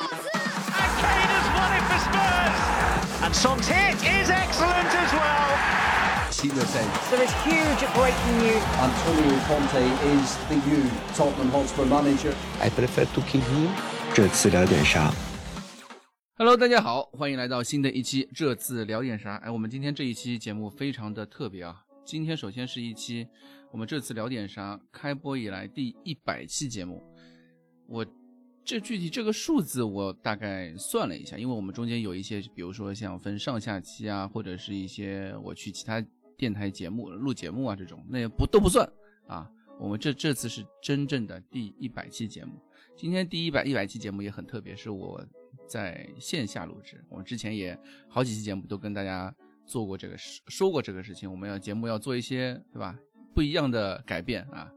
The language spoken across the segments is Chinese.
And Kane has won it for Spurs. And Son's hit is excellent as well. Sheila said There is huge breaking news. Antonio Conte is the new Tottenham Hotspur manager. I prefer to kill him。这次聊点啥？Hello，大家好，欢迎来到新的一期。这次聊点啥？哎，我们今天这一期节目非常的特别啊！今天首先是一期我们这次聊点啥开播以来第一百期节目。我这具体这个数字我大概算了一下，因为我们中间有一些，比如说像分上下期啊，或者是一些我去其他电台节目录节目啊这种，那也不都不算啊。我们这这次是真正的第一百期节目。今天第一百一百期节目也很特别，是我在线下录制。我们之前也好几期节目都跟大家做过这个事，说过这个事情。我们要节目要做一些，对吧？不一样的改变啊。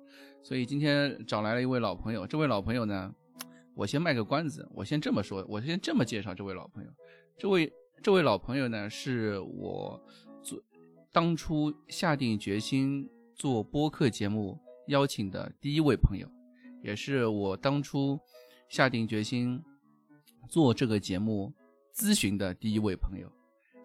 所以今天找来了一位老朋友，这位老朋友呢，我先卖个关子，我先这么说，我先这么介绍这位老朋友。这位这位老朋友呢，是我做当初下定决心做播客节目邀请的第一位朋友，也是我当初下定决心做这个节目咨询的第一位朋友。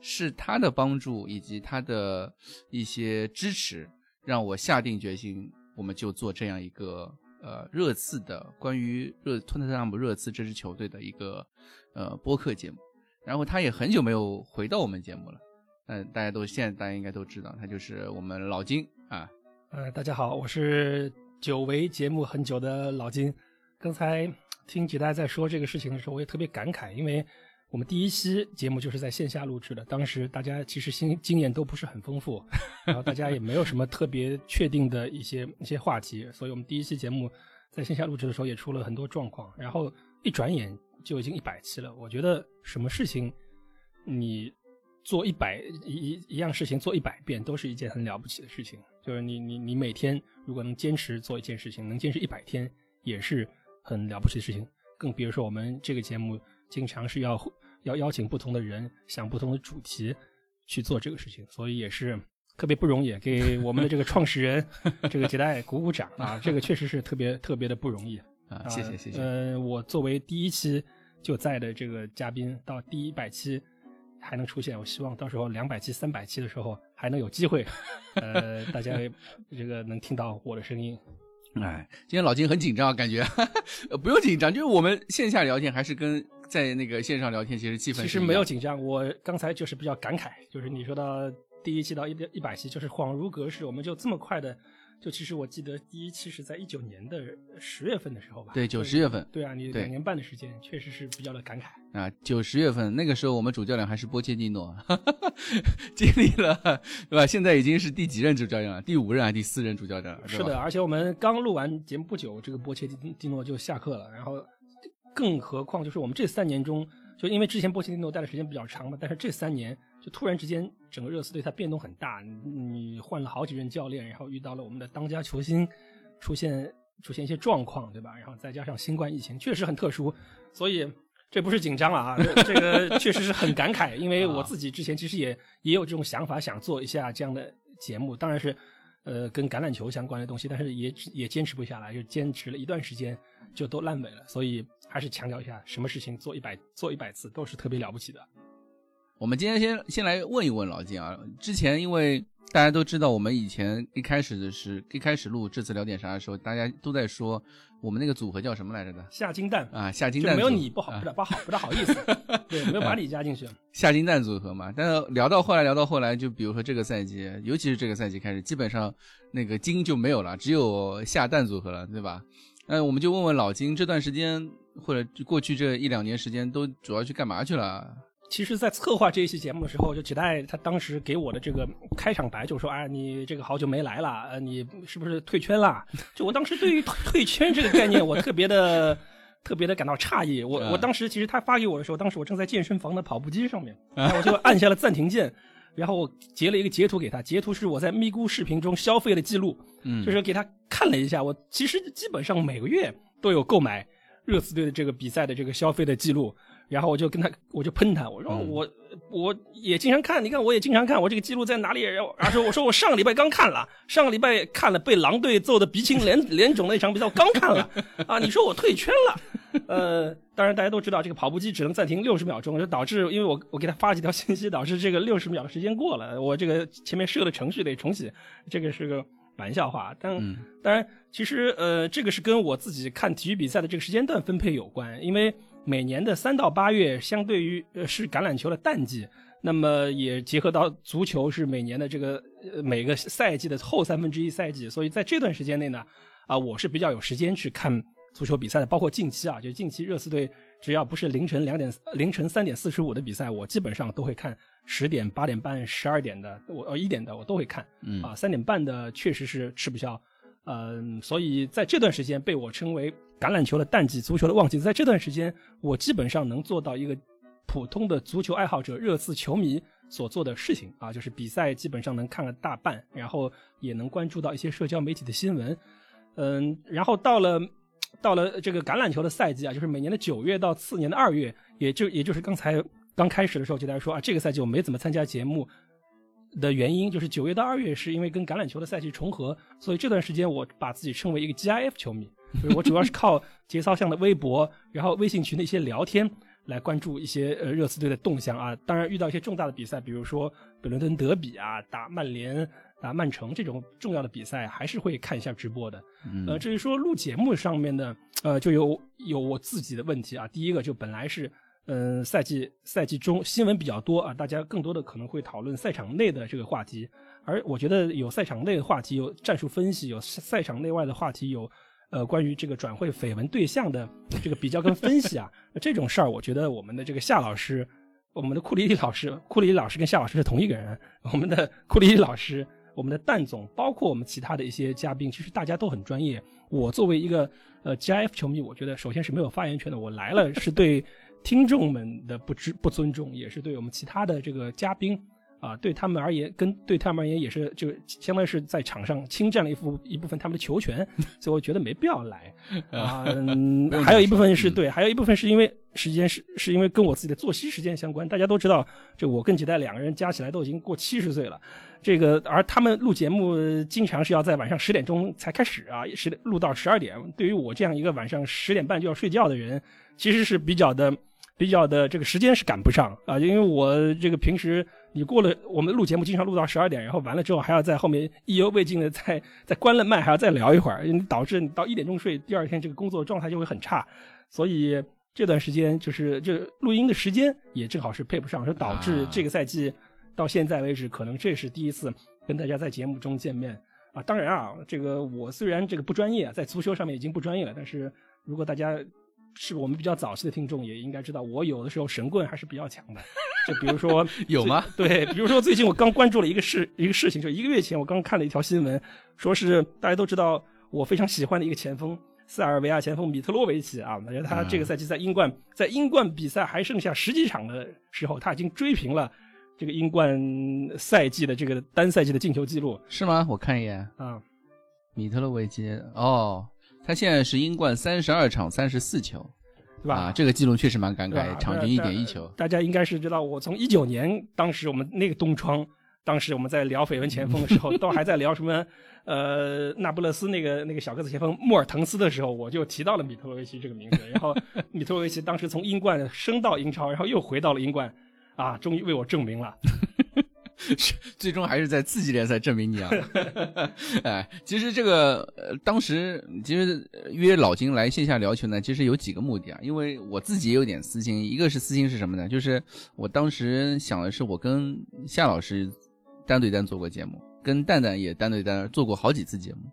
是他的帮助以及他的一些支持，让我下定决心，我们就做这样一个呃热刺的关于热托特纳姆热刺这支球队的一个呃播客节目。然后他也很久没有回到我们节目了，嗯、大家都现在大家应该都知道，他就是我们老金啊。呃，大家好，我是久违节目很久的老金。刚才听几代在说这个事情的时候，我也特别感慨，因为我们第一期节目就是在线下录制的，当时大家其实经经验都不是很丰富，然后大家也没有什么特别确定的一些一些话题，所以我们第一期节目在线下录制的时候也出了很多状况，然后一转眼就已经一百期了。我觉得什么事情你做一百一一一样事情做一百遍都是一件很了不起的事情，就是你你你每天如果能坚持做一件事情，能坚持一百天也是很了不起的事情。更别说我们这个节目经常是要要邀请不同的人，想不同的主题去做这个事情，所以也是特别不容易，给我们的这个创始人这个杰代鼓鼓掌啊！这个确实是特别特别的不容易啊，谢谢谢谢。呃，我作为第一期就在的这个嘉宾，到第一百期还能出现，我希望到时候两百期、三百期的时候还能有机会，呃，大家 这个能听到我的声音。哎，今天老金很紧张，感觉 呃不用紧张，就是我们线下聊天还是跟在那个线上聊天其实气氛其实没有紧张，我刚才就是比较感慨，就是你说到第一期到一一百期，就是恍如隔世，我们就这么快的，就其实我记得第一期是在一九年的十月份的时候吧？对，九十月份。对啊，你两年半的时间，确实是比较的感慨啊。九十月份那个时候，我们主教练还是波切蒂诺，经历了对吧？现在已经是第几任主教练了？第五任还是第四任主教练了？是的，而且我们刚录完节目不久，这个波切蒂诺就下课了，然后更何况就是我们这三年中，就因为之前波切蒂诺待的时间比较长嘛，但是这三年就突然之间整个热刺队它变动很大，你换了好几任教练，然后遇到了我们的当家球星出现出现一些状况，对吧？然后再加上新冠疫情，确实很特殊，所以这不是紧张了啊，这个 确实是很感慨，因为我自己之前其实也也有这种想法，想做一下这样的节目，当然是呃跟橄榄球相关的东西，但是也也坚持不下来，就坚持了一段时间就都烂尾了，所以还是强调一下，什么事情做一百做一百次都是特别了不起的。我们今天先先来问一问老金啊，之前因为大家都知道，我们以前一开始的是一开始录这次聊点啥的时候，大家都在说我们那个组合叫什么来着的？下金蛋啊，下金蛋没有你不好，不不好，不大好意思，对，没有把你加进去。下金蛋组合嘛，但是聊到后来，聊到后来，就比如说这个赛季，尤其是这个赛季开始，基本上那个金就没有了，只有下蛋组合了，对吧？那我们就问问老金，这段时间或者过去这一两年时间，都主要去干嘛去了？其实，在策划这一期节目的时候，就几代他当时给我的这个开场白就说：“啊，你这个好久没来了，呃，你是不是退圈了？”就我当时对于退圈这个概念，我特别的、特别的感到诧异。我我当时其实他发给我的时候，当时我正在健身房的跑步机上面，然后我就按下了暂停键，然后我截了一个截图给他，截图是我在咪咕视频中消费的记录，嗯，就是给他看了一下，我其实基本上每个月都有购买热刺队的这个比赛的这个消费的记录。然后我就跟他，我就喷他，我说我、嗯、我也经常看，你看我也经常看，我这个记录在哪里？然后然后我说我上个礼拜刚看了，上个礼拜看了被狼队揍的鼻青脸 脸肿那场比赛，我刚看了啊！你说我退圈了呃，当然大家都知道这个跑步机只能暂停六十秒钟，就导致因为我我给他发了几条信息，导致这个六十秒的时间过了，我这个前面设的程序得重启，这个是个玩笑话。但、嗯当然，其实呃，这个是跟我自己看体育比赛的这个时间段分配有关，因为每年的三到八月相对于呃是橄榄球的淡季。那么也结合到足球是每年的这个呃每个赛季的后三分之一赛季，所以在这段时间内呢，啊，我是比较有时间去看足球比赛的，包括近期啊，就近期热刺队只要不是凌晨两点、凌晨三点四十五的比赛，我基本上都会看十点、八点半、十二点的，我呃一点的我都会看，嗯啊，三点半的确实是吃不消，嗯、所以在这段时间被我称为橄榄球的淡季、足球的旺季，在这段时间我基本上能做到一个普通的足球爱好者、热刺球迷所做的事情啊，就是比赛基本上能看了大半，然后也能关注到一些社交媒体的新闻，嗯，然后到了到了这个橄榄球的赛季啊，就是每年的九月到次年的二月，也就也就是刚才刚开始的时候，就大家说啊，这个赛季我没怎么参加节目。的原因就是九月到二月是因为跟橄榄球的赛季重合，所以这段时间我把自己称为一个 GIF 球迷，就是我主要是靠节操向的微博，然后微信群的一些聊天来关注一些呃热刺队的动向啊。当然遇到一些重大的比赛，比如说北伦敦德比啊、打曼联、打曼城这种重要的比赛，还是会看一下直播的。嗯呃，至于说录节目上面呢，呃，就有有我自己的问题啊。第一个就本来是，嗯、赛季赛季中新闻比较多啊，大家更多的可能会讨论赛场内的这个话题，而我觉得有赛场内的话题，有战术分析，有赛场内外的话题，有呃关于这个转会绯闻对象的这个比较跟分析啊，这种事儿，我觉得我们的这个夏老师。我们的库里里老师，库里老师跟夏老师是同一个人。我们的库里里老师，我们的蛋总，包括我们其他的一些嘉宾，其实大家都很专业。我作为一个呃 GIF 球迷，我觉得首先是没有发言权的。我来了是对听众们的不知不尊重，也是对我们其他的这个嘉宾啊，对他们而言，跟对他们而言也是就相当于是在场上侵占了一部一部分他们的球权，所以我觉得没必要来啊。嗯还有一部分是对，还有一部分是因为时间是是因为跟我自己的作息时间相关。大家都知道，这我跟几代两个人加起来都已经过七十岁了。这个而他们录节目呃经常是要在晚上十点钟才开始啊，十点录到十二点。对于我这样一个晚上十点半就要睡觉的人，其实是比较的。比较的这个时间是赶不上啊，因为我这个平时你过了我们录节目经常录到十二点，然后完了之后还要在后面意犹未尽的再再关了麦还要再聊一会儿，导致你到一点钟睡，第二天这个工作状态就会很差，所以这段时间就是这录音的时间也正好是配不上，是导致这个赛季到现在为止，可能这是第一次跟大家在节目中见面啊。当然啊，这个我虽然这个不专业，在足球上面已经不专业了，但是如果大家是我们比较早期的听众，也应该知道，我有的时候神棍还是比较强的。就比如说 有吗？对，比如说最近我刚关注了一个事一个事情，就一个月前我刚看了一条新闻，说是大家都知道我非常喜欢的一个前锋塞尔维亚前锋米特洛维奇啊，那他这个赛季在英冠在英冠比赛还剩下十几场的时候，他已经追平了这个英冠赛季的这个单赛季的进球记录是吗？我看一眼，啊。米特洛维奇哦，他现在是英冠三十二场三十四球，对吧？啊，这个记录确实蛮感慨，场均一点一球。大家应该是知道，我从一九年当时我们那个冬窗，当时我们在聊绯闻前锋的时候，都还在聊什么呃那不勒斯那个那个小个子前锋莫尔滕斯的时候，我就提到了米特洛维奇这个名字。然后米特洛维奇当时从英冠升到英超，然后又回到了英冠，啊，终于为我证明了。最终还是在次级联赛证明你啊！哎，其实这个呃，当时其实约老金来线下聊球呢，其实有几个目的啊。因为我自己也有点私心，一个是私心是什么呢？就是我当时想的是，我跟夏老师单对单做过节目，跟蛋蛋也单对单做过好几次节目，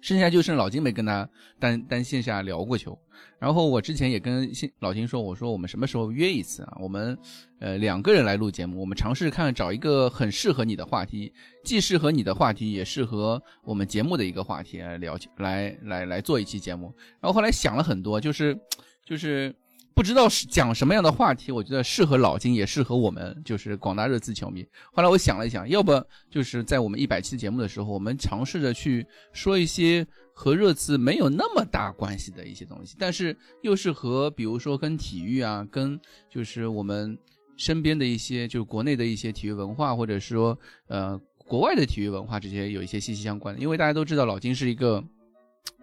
剩下就剩老金没跟他单单线下聊过球。然后我之前也跟新老金说，我说我们什么时候约一次啊？我们呃两个人来录节目，我们尝试看找一个很适合你的话题，既适合你的话题，也适合我们节目的一个话题来聊，来来来做一期节目。然后后来想了很多，就是就是不知道是讲什么样的话题，我觉得适合老金，也适合我们就是广大热刺球迷。后来我想了一想，要不就是在我们一百期节目的时候，我们尝试着去说一些和热刺没有那么大关系的一些东西，但是又是和比如说跟体育啊，跟就是我们身边的一些就是国内的一些体育文化，或者说呃国外的体育文化这些有一些息息相关的。因为大家都知道老金是一个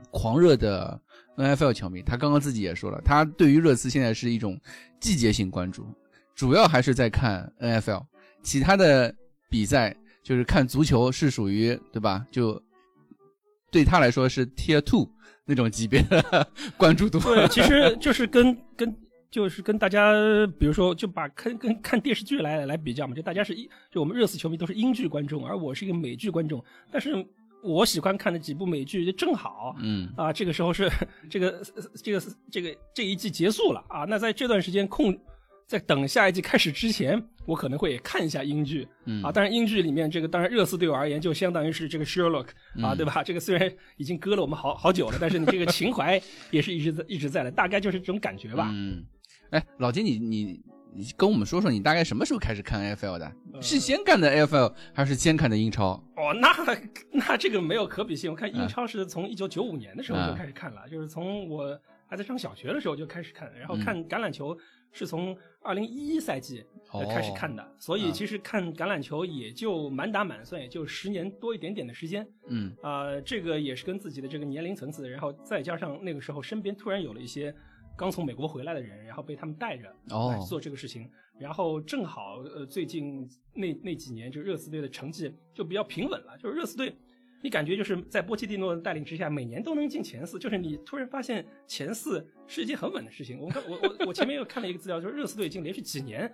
狂热的 NFL 球迷，他刚刚自己也说了，他对于热刺现在是一种季节性关注，主要还是在看 NFL，其他的比赛就是看足球是属于对吧？就对他来说是 Tier Two 那种级别的 关注度。对，其实就是跟跟就是跟大家，比如说就把看跟看电视剧来来比较嘛，就大家是一就我们热刺球迷都是英剧观众，而我是一个美剧观众，但是。我喜欢看的几部美剧就正好，嗯啊，这个时候是 这个这个这个这一季结束了啊，那在这段时间空，在等下一季开始之前，我可能会看一下英剧，嗯啊，当然英剧里面这个当然热刺对我而言就相当于是这个 Sherlock 啊，嗯对吧？这个虽然已经割了我们好好久了，但是你这个情怀也是一直在一直在的，大概就是这种感觉吧。嗯，哎，老金，你你你跟我们说说，你大概什么时候开始看 AFL 的？是先看的 AFL 还是先看的英超？哦，那那这个没有可比性。我看英嗯超是从一九九五年的时候就开始看了，就是从我还在上小学的时候就开始看，然后嗯看橄榄球是从二零一一赛季、开始看的，所以啊其实看橄榄球也就满打满算也就十年多一点点的时间。嗯啊，这个也是跟自己的这个年龄层次，然后再加上那个时候身边突然有了一些刚从美国回来的人，然后被他们带着哦来做这个事情，然后正好呃最近那那几年就热刺队的成绩就比较平稳了，就是热刺队。你感觉就是在波切蒂诺的带领之下，每年都能进前四，就是你突然发现前四是一件很稳的事情。我看我我我前面又看了一个资料，就是热刺队已经连续几年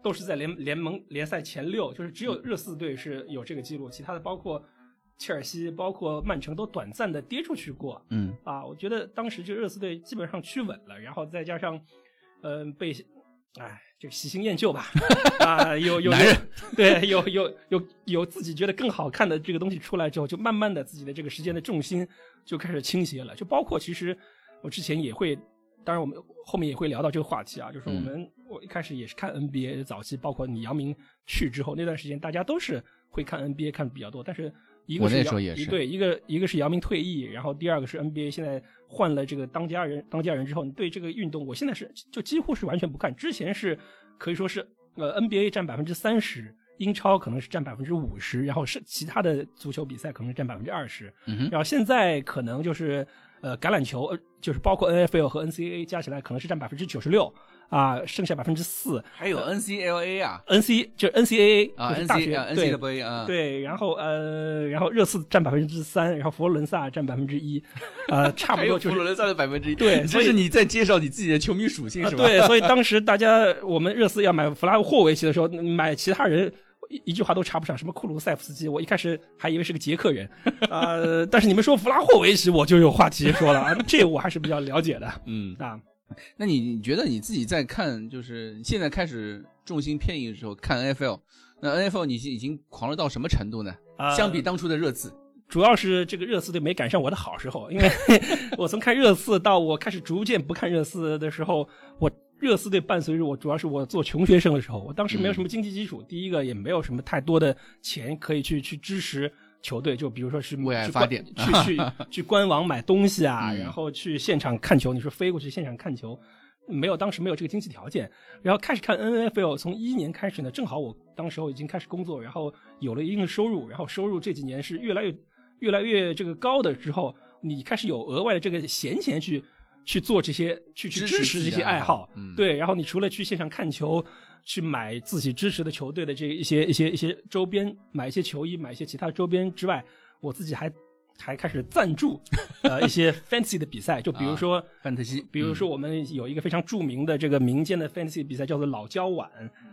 都是在联联盟联赛前六，就是只有热刺队是有这个记录，其他的包括切尔西、包括曼城都短暂的跌出去过。嗯。啊，我觉得当时这个热刺队基本上趋稳了，然后再加上，嗯、被，哎，这个喜新厌旧吧，啊，有有男人有对，有有有有自己觉得更好看的这个东西出来之后，就慢慢的自己的这个时间的重心就开始倾斜了，就包括其实我之前也会，当然我们后面也会聊到这个话题啊，就是我嗯。们、我一开始也是看 NBA 早期，包括你姚明去之后那段时间，大家都是会看 NBA 看的比较多，但是一个我是姚那时候也是对，一个一个是姚明退役，然后第二个是 NBA 现在换了这个当家人当家人之后，你对这个运动，我现在是就几乎是完全不看，之前是可以说是呃 NBA 占百分之三十。英超可能是占百分之五十，然后是其他的足球比赛可能是占百分之二十，然后现在可能就是呃橄榄球，呃就是包括 NFL 和 NCAA 加起来可能是占百分之九十六啊，剩下百分之四。还有 NCLA 啊 NC 就是 NCAA 啊就是大学、NC 啊对 NCAA 啊，对，然后呃，然后热刺占百分之三，然后佛罗伦萨占百分之一，呃，差不多就是佛罗伦萨的百分之一，对这是你在介绍你自己的球迷属性是吧？啊对，所以当时大家我们热刺要买弗拉霍维奇的时候，买其他人一一句话都插不上，什么库鲁塞夫斯基，我一开始还以为是个捷克人，呃，但是你们说弗拉霍维奇，我就有话题说了，啊，这我还是比较了解的嗯，啊。那你你觉得你自己在看，就是现在开始重心偏移的时候看 NFL，那 NFL 你已经狂热到什么程度呢？啊相比当初的热刺，主要是这个热刺队没赶上我的好时候，因为 我从看热刺到我开始逐渐不看热刺的时候，我热刺队伴随着我，主要是我做穷学生的时候，我当时没有什么经济基础，第一个也没有什么太多的钱可以去去支持球队，就比如说是为爱发电去去去官网买东西啊，嗯然后去现场看球，你说飞过去现场看球。没有，当时没有这个经济条件，然后开始看 NFL，从一一年开始呢，正好我当时候已经开始工作，然后有了一定的收入，然后收入这几年是越来越越来越这个高的之后，你开始有额外的这个闲钱去去做这些，去去支持这些爱好。嗯对，然后你除了去现场看球，去买自己支持的球队的这一些一些一些周边，买一些球衣，买一些其他周边之外，我自己还 还开始赞助 呃一些 fantasy 的比赛，就比如说。范特西，比如说，我们有一个非常著名的这个民间的 fantasy 比赛，叫做老交碗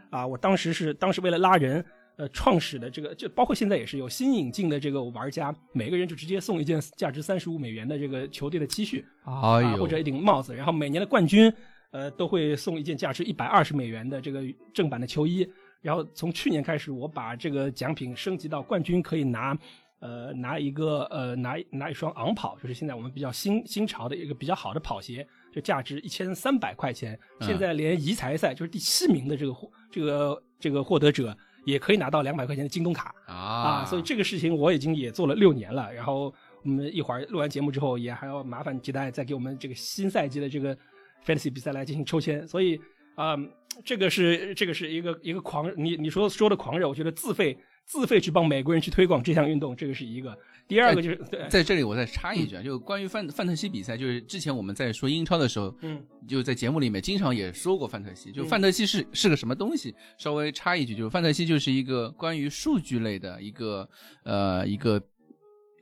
啊。我当时是当时为了拉人，呃，创始的这个，就包括现在也是有新引进的这个玩家，每个人就直接送一件价值三十五美元的这个球队的 T 恤哎啊，或者一顶帽子，然后每年的冠军，呃，都会送一件价值一百二十美元的这个正版的球衣。然后从去年开始，我把这个奖品升级到冠军可以拿。呃，拿一个呃，拿拿一双昂跑，就是现在我们比较新新潮的一个比较好的跑鞋，就价值一千三百块钱。嗯现在连遗才赛就是第七名的这个获这个这个获得者也可以拿到两百块钱的京东卡啊啊！所以这个事情我已经也做了六年了。然后我们一会儿录完节目之后，也还要麻烦吉代再给我们这个新赛季的这个 fantasy 比赛来进行抽签。所以啊、这个是这个是一个一个狂，你你说说的狂热，我觉得自费自费去帮美国人去推广这项运动，这个是一个。第二个就是对，在这里我再插一句啊，就关于范范特西比赛，就是之前我们在说英超的时候，嗯，就在节目里面经常也说过范特西，就范特西是是个什么东西？稍微插一句，就是范特西就是一个关于数据类的一个呃一个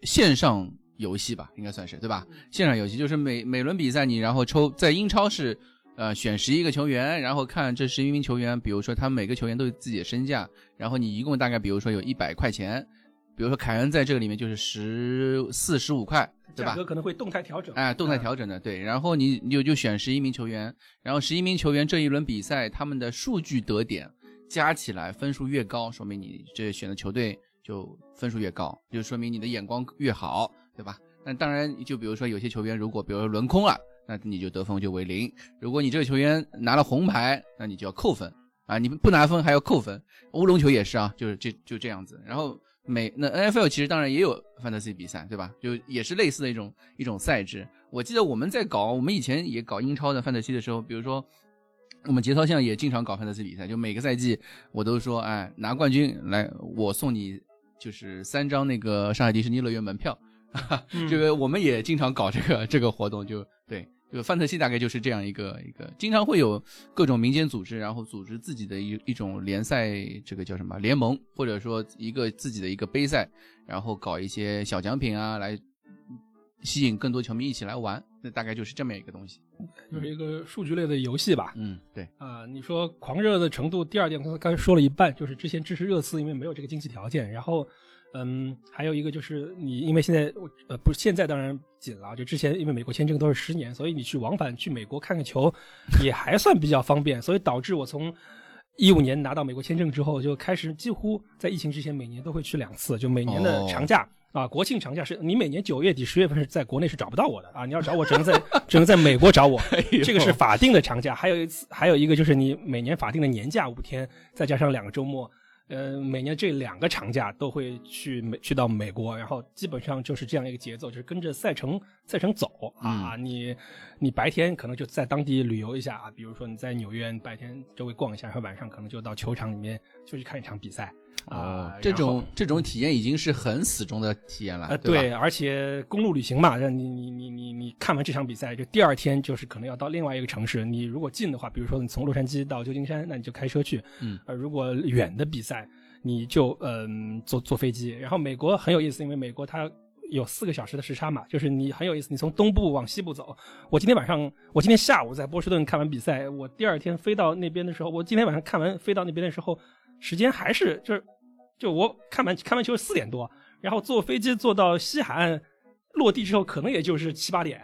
线上游戏吧，应该算是对吧？现场游戏就是每每轮比赛你然后抽，在英超是呃选十一个球员，然后看这十一名球员，比如说他们每个球员都有自己的身价，然后你一共大概比如说有一百块钱。比如说凯恩在这个里面就是十四十五块，对吧价？格可能会动态调整。哎，动态调整的，对。然后你你就就选十一名球员，然后十一名球员这一轮比赛他们的数据得点加起来分数越高，说明你这选的球队就分数越高，就说明你的眼光越好，对吧？那当然，就比如说有些球员如果比如说轮空了，那你就得分就为零。如果你这个球员拿了红牌，那你就要扣分啊！你不拿分还要扣分。乌龙球也是啊，就是这就这样子。然后。美那 N F L 其实当然也有 fantasy 比赛，对吧？就也是类似的一种一种赛制。我记得我们在搞，我们以前也搞英超的 fantasy 的时候，比如说我们节操巷也经常搞 fantasy 比赛，就每个赛季我都说，哎，拿冠军来，我送你就是三张那个上海迪士尼乐园门票。这个我们也经常搞这个 这个活动，就对。就范特西大概就是这样一个一个，经常会有各种民间组织，然后组织自己的一一种联赛，这个叫什么联盟，或者说一个自己的一个杯赛，然后搞一些小奖品啊，来吸引更多球迷一起来玩。那大概就是这么一个东西，就是一个数据类的游戏吧。嗯，对。啊，你说狂热的程度，第二点刚刚才说了一半，就是之前支持热刺，因为没有这个经济条件，然后。嗯，还有一个就是你，因为现在呃不是现在当然紧了，就之前因为美国签证都是十年，所以你去往返去美国看看球，也还算比较方便，所以导致我从一五年拿到美国签证之后，就开始几乎在疫情之前每年都会去两次，就每年的长假啊，国庆长假是你每年九月底十月份是在国内是找不到我的啊，你要找我只能在只能在美国找我，这个是法定的长假，还有一次还有一个就是你每年法定的年假五天，再加上两个周末。呃，每年这两个长假都会去美去到美国，然后基本上就是这样一个节奏，就是跟着赛程赛程走啊。你你白天可能就在当地旅游一下啊，比如说你在纽约白天周围逛一下，然后晚上可能就到球场里面就去看一场比赛。啊，这种这种体验已经是很死忠的体验了。呃，对，而且公路旅行嘛，让你你你你你看完这场比赛，就第二天就是可能要到另外一个城市。你如果近的话，比如说你从洛杉矶到旧金山，那你就开车去。嗯，呃，如果远的比赛，你就嗯坐坐飞机。然后美国很有意思，因为美国它有四个小时的时差嘛，就是你很有意思，你从东部往西部走。我今天晚上，我今天下午在波士顿看完比赛，我第二天飞到那边的时候，我今天晚上看完飞到那边的时候，时间还是就是。就我看完看完球四点多，然后坐飞机坐到西海岸，落地之后可能也就是七八点，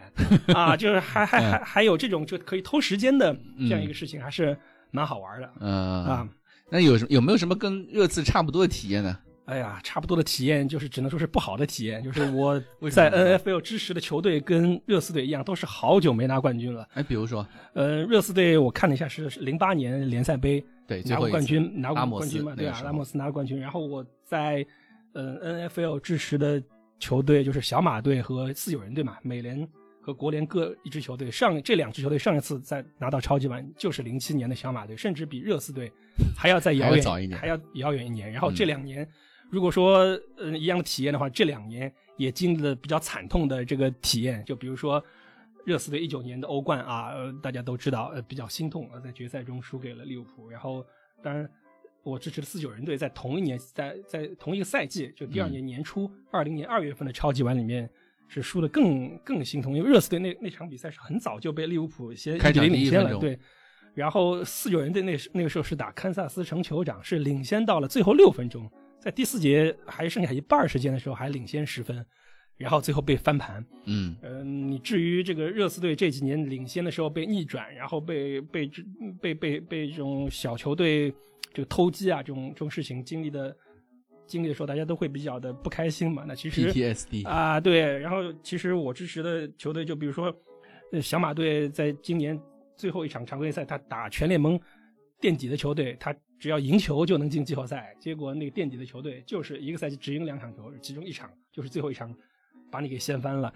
啊，就是还还 还还有这种就可以偷时间的这样一个事情，还是蛮好玩的。嗯啊，那有什有没有什么跟热刺差不多的体验呢？哎呀，差不多的体验就是只能说是不好的体验，就是我 在 N F L 支持的球队跟热刺队一样，都是好久没拿冠军了。哎，比如说，呃，热刺队我看了一下是零八年联赛杯。对，拿过冠军，拿过冠军嘛？对啊，拉莫斯拿了冠军。然后我在，呃，N F L 支持的球队就是小马队和四九人队嘛，美联和国联各一支球队。上这两支球队上一次在拿到超级碗就是零七年的小马队，甚至比热刺队还要再遥远，还要遥远一年。然后这两年，如果说呃一样的体验的话，这两年也经历了比较惨痛的这个体验，就比如说。热刺队一九年的欧冠啊，呃，大家都知道，呃，比较心痛啊，在决赛中输给了利物浦。然后，当然，我支持的四九人队在同一年，在在同一个赛季，就第二年年初，二零年二月份的超级碗里面是输的更更心痛，因为热刺队那那场比赛是很早就被利物浦先开场领先了，对。然后四九人队那那个时候是打堪萨斯城酋长，是领先到了最后六分钟，在第四节还剩下一半时间的时候还领先十分。然后最后被翻盘，嗯，呃，你至于这个热刺队这几年领先的时候被逆转，然后被被被被被这种小球队这个偷鸡啊这种这种事情经历的经历的时候，大家都会比较的不开心嘛。那其实 PTSD 啊，对。然后其实我支持的球队，就比如说小马队，在今年最后一场常规赛，他打全联盟垫底的球队，他只要赢球就能进季后赛。结果那个垫底的球队就是一个赛季只赢两场球，其中一场就是最后一场。把你给掀翻了，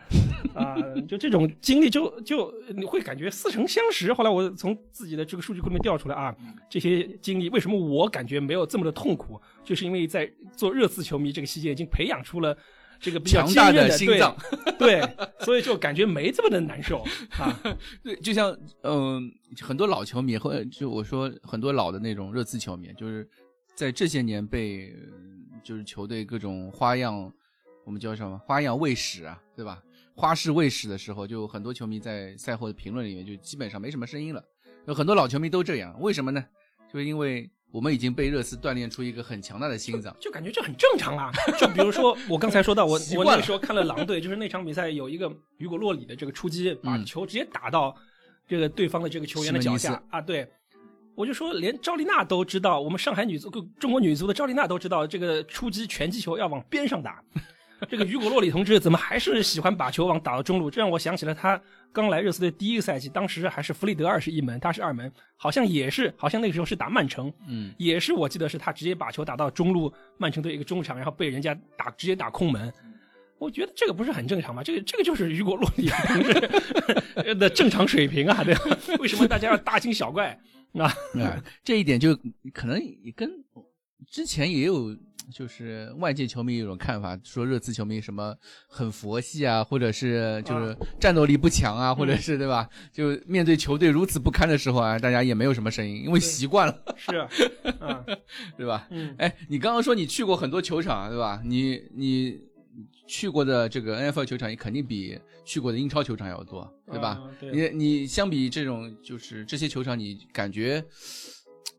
啊、就这种经历就就你会感觉似曾相识。后来我从自己的这个数据库里面调出来啊，这些经历为什么我感觉没有这么的痛苦，就是因为在做热刺球迷这个期间已经培养出了。这个比较强大坚韧的的心脏，对，对所以就感觉没这么的难受啊。对，就像嗯、很多老球迷或者就我说很多老的那种热刺球迷，就是在这些年被呃就是球队各种花样，我们叫什么花样卫士啊，对吧？花式卫士的时候，就很多球迷在赛后的评论里面就基本上没什么声音了。有很多老球迷都这样，为什么呢？就是因为我们已经被热刺锻炼出一个很强大的心脏。就感觉这很正常啊。就比如说我刚才说到我 我那个时候看了狼队，就是那场比赛有一个雨果洛里的这个出击，把嗯球直接打到这个对方的这个球员的脚下啊，对。我就说，连赵丽娜都知道，我们上海女足、中国女足的赵丽娜都知道，这个出击拳击球要往边上打。这个雨果洛里同志怎么还是喜欢把球往打到中路？这让我想起了他刚来热刺队第一个赛季，当时还是弗里德二是一门，他是二门，好像也是，好像那个时候是打曼城，嗯，也是我记得是他直接把球打到中路曼城队一个中场，然后被人家打直接打空门。我觉得这个不是很正常吗？这个这个就是雨果洛里同志 的正常水平啊，对吧？为什么大家要大惊小怪啊？啊，这一点就可能也跟之前也有，就是外界球迷有种看法，说热刺球迷什么很佛系啊，或者是就是战斗力不强啊，或者是对吧？就面对球队如此不堪的时候啊，大家也没有什么声音，因为习惯了，是啊，啊，对吧？嗯，哎，你刚刚说你去过很多球场，对吧？你你去过的这个 NFL 球场，也肯定比去过的英超球场要多，对吧？啊对你你相比这种就是这些球场，你感觉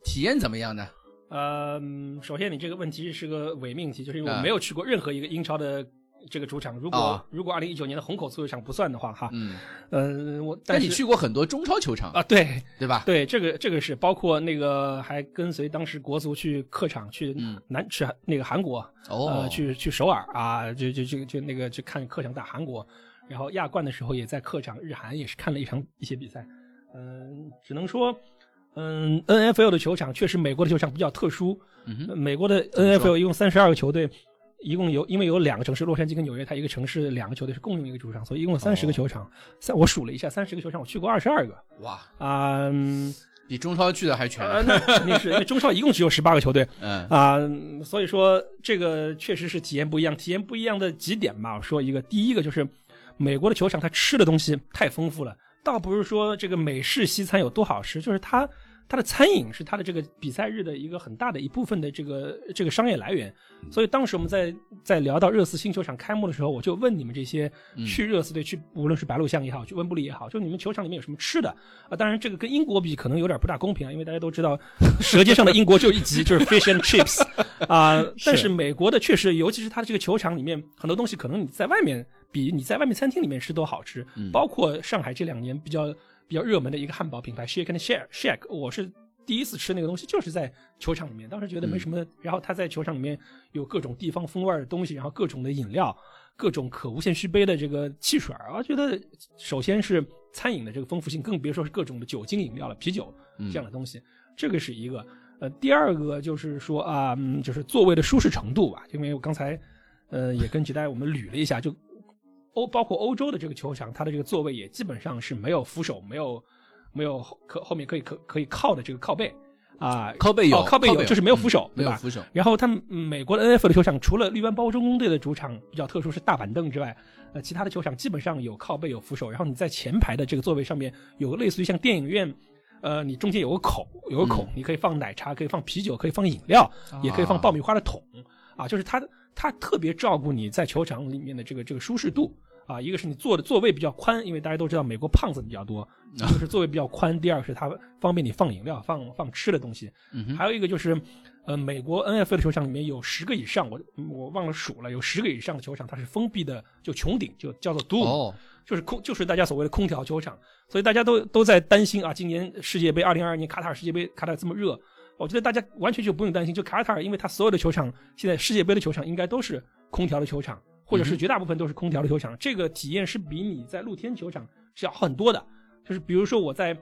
体验怎么样呢？呃，嗯首先你这个问题是个伪命题，就是因为我啊没有去过任何一个英超的这个主场。如果、啊。如果二零一九年的虹口足球场不算的话，哈，嗯，呃，我但你去过很多中超球场，啊，对，对吧？对，这个这个是包括那个还跟随当时国足去客场去嗯。南去那个韩国，哦。呃，去去首尔啊，就就就就那个去看客场打韩国，然后亚冠的时候也在客场日韩也是看了一场一些比赛，嗯、只能说，嗯，N F L 的球场确实美国的球场比较特殊，嗯美国的 NFL 一共三十二个球队。一共有，因为有两个城市，洛杉矶跟纽约，它一个城市两个球队是共用一个主场，所以一共三十个哦球场。三、我数了一下，三十个球场我去过二十二个哇，啊、嗯比中超去的还全。呃，那 肯定是因为中超一共只有十八个球队嗯啊、嗯所以说这个确实是体验不一样。体验不一样的几点吧，我说一个，第一个就是美国的球场它吃的东西太丰富了，倒不是说这个美式西餐有多好吃，就是它它的餐饮是它的这个比赛日的一个很大的一部分的这个这个商业来源。所以当时我们在在聊到热刺新球场开幕的时候，我就问你们这些去热刺队去，无论是白鹿巷也好，去温布利也好，就你们球场里面有什么吃的。啊？当然这个跟英国比可能有点不大公平啊，因为大家都知道 舌尖上的英国就一集就是 fish and chips 啊、但是美国的确实，尤其是它的这个球场里面很多东西，可能你在外面比你在外面餐厅里面吃都好吃，包括上海这两年比较比较热门的一个汉堡品牌 Shake and Share Shack，我是第一次吃那个东西就是在球场里面，当时觉得没什么。然后他在球场里面有各种地方风味的东西，然后各种的饮料，各种可无限续杯的这个汽水儿，我觉得首先是餐饮的这个丰富性，更别说是各种的酒精饮料了，啤酒这样的东西，这个是一个。呃，第二个就是说啊、嗯，就是座位的舒适程度吧，因为我刚才呃也跟吉代我们捋了一下，就欧包括欧洲的这个球场，它的这个座位也基本上是没有扶手，没有没有后可后面可以可可以靠的这个靠背啊，靠背有哦靠背有，就是没有扶手，对吧？嗯没有扶手。然后他们嗯美国的 N F 的球场，除了绿湾包中工队的主场比较特殊是大板凳之外，呃，其他的球场基本上有靠背有扶手，然后你在前排的这个座位上面有个类似于像电影院。呃，你中间有个口，有个孔，你可以放奶茶，可以放啤酒，可以放饮料，也可以放爆米花的桶，啊，就是它它特别照顾你在球场里面的这个这个舒适度啊。一个是你坐的座位比较宽，因为大家都知道美国胖子比较多，一个是座位比较宽，第二个是它方便你放饮料、放放吃的东西，嗯还有一个就是，呃，美国 N F L 的球场里面有十个以上，我我忘了数了，有十个以上的球场它是封闭的，就穹顶，就叫做 dome，、哦，就是空，就是大家所谓的空调球场，所以大家都都在担心啊，今年世界杯，二零二二年卡塔尔世界杯，卡塔尔这么热，我觉得大家完全就不用担心，就卡塔尔，因为它所有的球场，现在世界杯的球场应该都是空调的球场，或者是绝大部分都是空调的球场，这个体验是比你在露天球场是要好很多的。就是比如说我在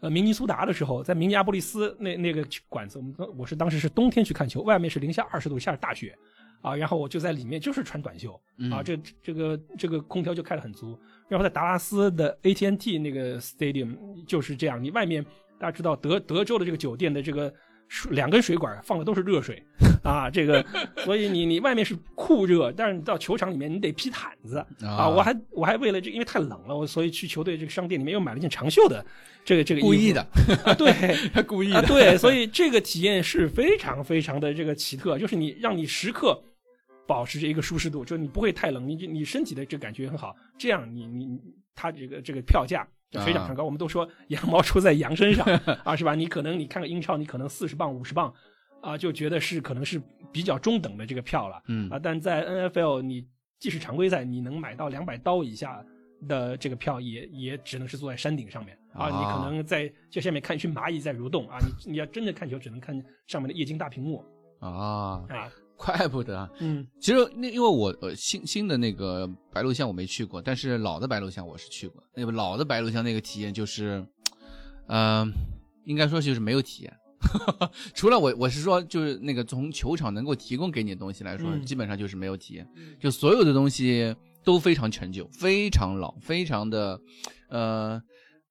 呃明尼苏达的时候，在明尼阿波利斯那那个馆子，我们我是当时是冬天去看球，外面是零下二十度，下着大雪。啊，然后我就在里面就是穿短袖啊，嗯这这个这个空调就开得很足。然后在达拉斯的 AT&T 那个 stadium 就是这样，你外面大家知道德德州的这个酒店的这个水两根水管放的都是热水啊，这个 所以你你外面是酷热，但是你到球场里面你得披毯子啊。我还我还为了这因为太冷了，我所以去球队这个商店里面又买了一件长袖的这个这个故意的，啊，对。他故意啊，的。对，所以这个体验是非常非常的这个奇特，就是你让你时刻保持着一个舒适度，就是你不会太冷，你你身体的这个感觉很好，这样你你你它这个这个票价就非常非常高。我们都说羊毛出在羊身上啊，是吧？你可能你看个英超，你可能四十磅五十磅啊，就觉得是可能是比较中等的这个票了，嗯啊，但在 NFL 你即使常规赛你能买到两百刀以下。的这个票也也只能是坐在山顶上面啊，你啊可能在就下面看一群蚂蚁在蠕动啊，你你要真的看球，只能看上面的液晶大屏幕啊，啊，怪不得。嗯其实那因为我呃新新的那个白鹿巷我没去过，但是老的白鹿巷我是去过。那个老的白鹿巷那个体验就是，嗯、应该说就是没有体验。除了我我是说就是那个从球场能够提供给你的东西来说，嗯基本上就是没有体验。就所有的东西都非常陈旧，非常老，非常的呃。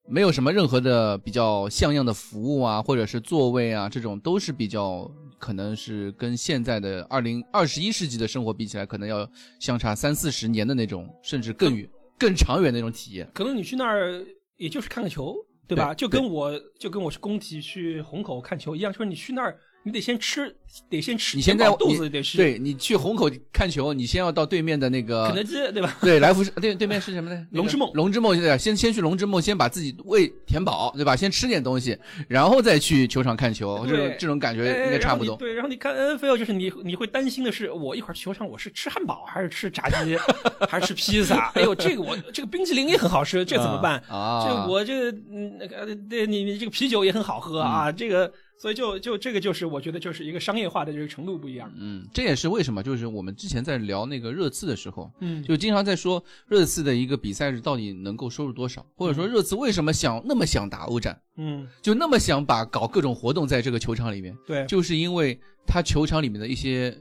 没有什么任何的比较像样的服务啊，或者是座位啊，这种都是比较可能是跟现在的二零二十一世纪的生活比起来，可能要相差三四十年的那种，甚至更远、更长远的那种体验。可能你去那儿也就是看个球，对吧？对就跟我就跟我去工体去虹口看球一样，就是你去那儿你得先吃，得先吃，你现在肚你子得吃，对你去虹口看球，你先要到对面的那个肯德基对吧？对，来福士对对面是什么呢？龙之梦龙之梦对，先先去龙之梦，先把自己胃填饱，对吧？先吃点东西，然后再去球场看球，这这种感觉哎应该差不多。对，然后你看 NFL 就是你你会担心的是，我一会儿去球场我是吃汉堡还是吃炸鸡 还是吃披萨？哎呦，这个我这个冰淇淋也很好吃，这怎么办？啊？这我这个嗯那个对你你这个啤酒也很好喝啊，嗯这个所以就就这个就是我觉得就是一个商业化的这个程度不一样。嗯，这也是为什么，就是我们之前在聊那个热刺的时候，嗯就经常在说热刺的一个比赛日到底能够收入多少，或者说热刺为什么想那么想打欧战，嗯，就那么想把搞各种活动在这个球场里面，对，就是因为他球场里面的一些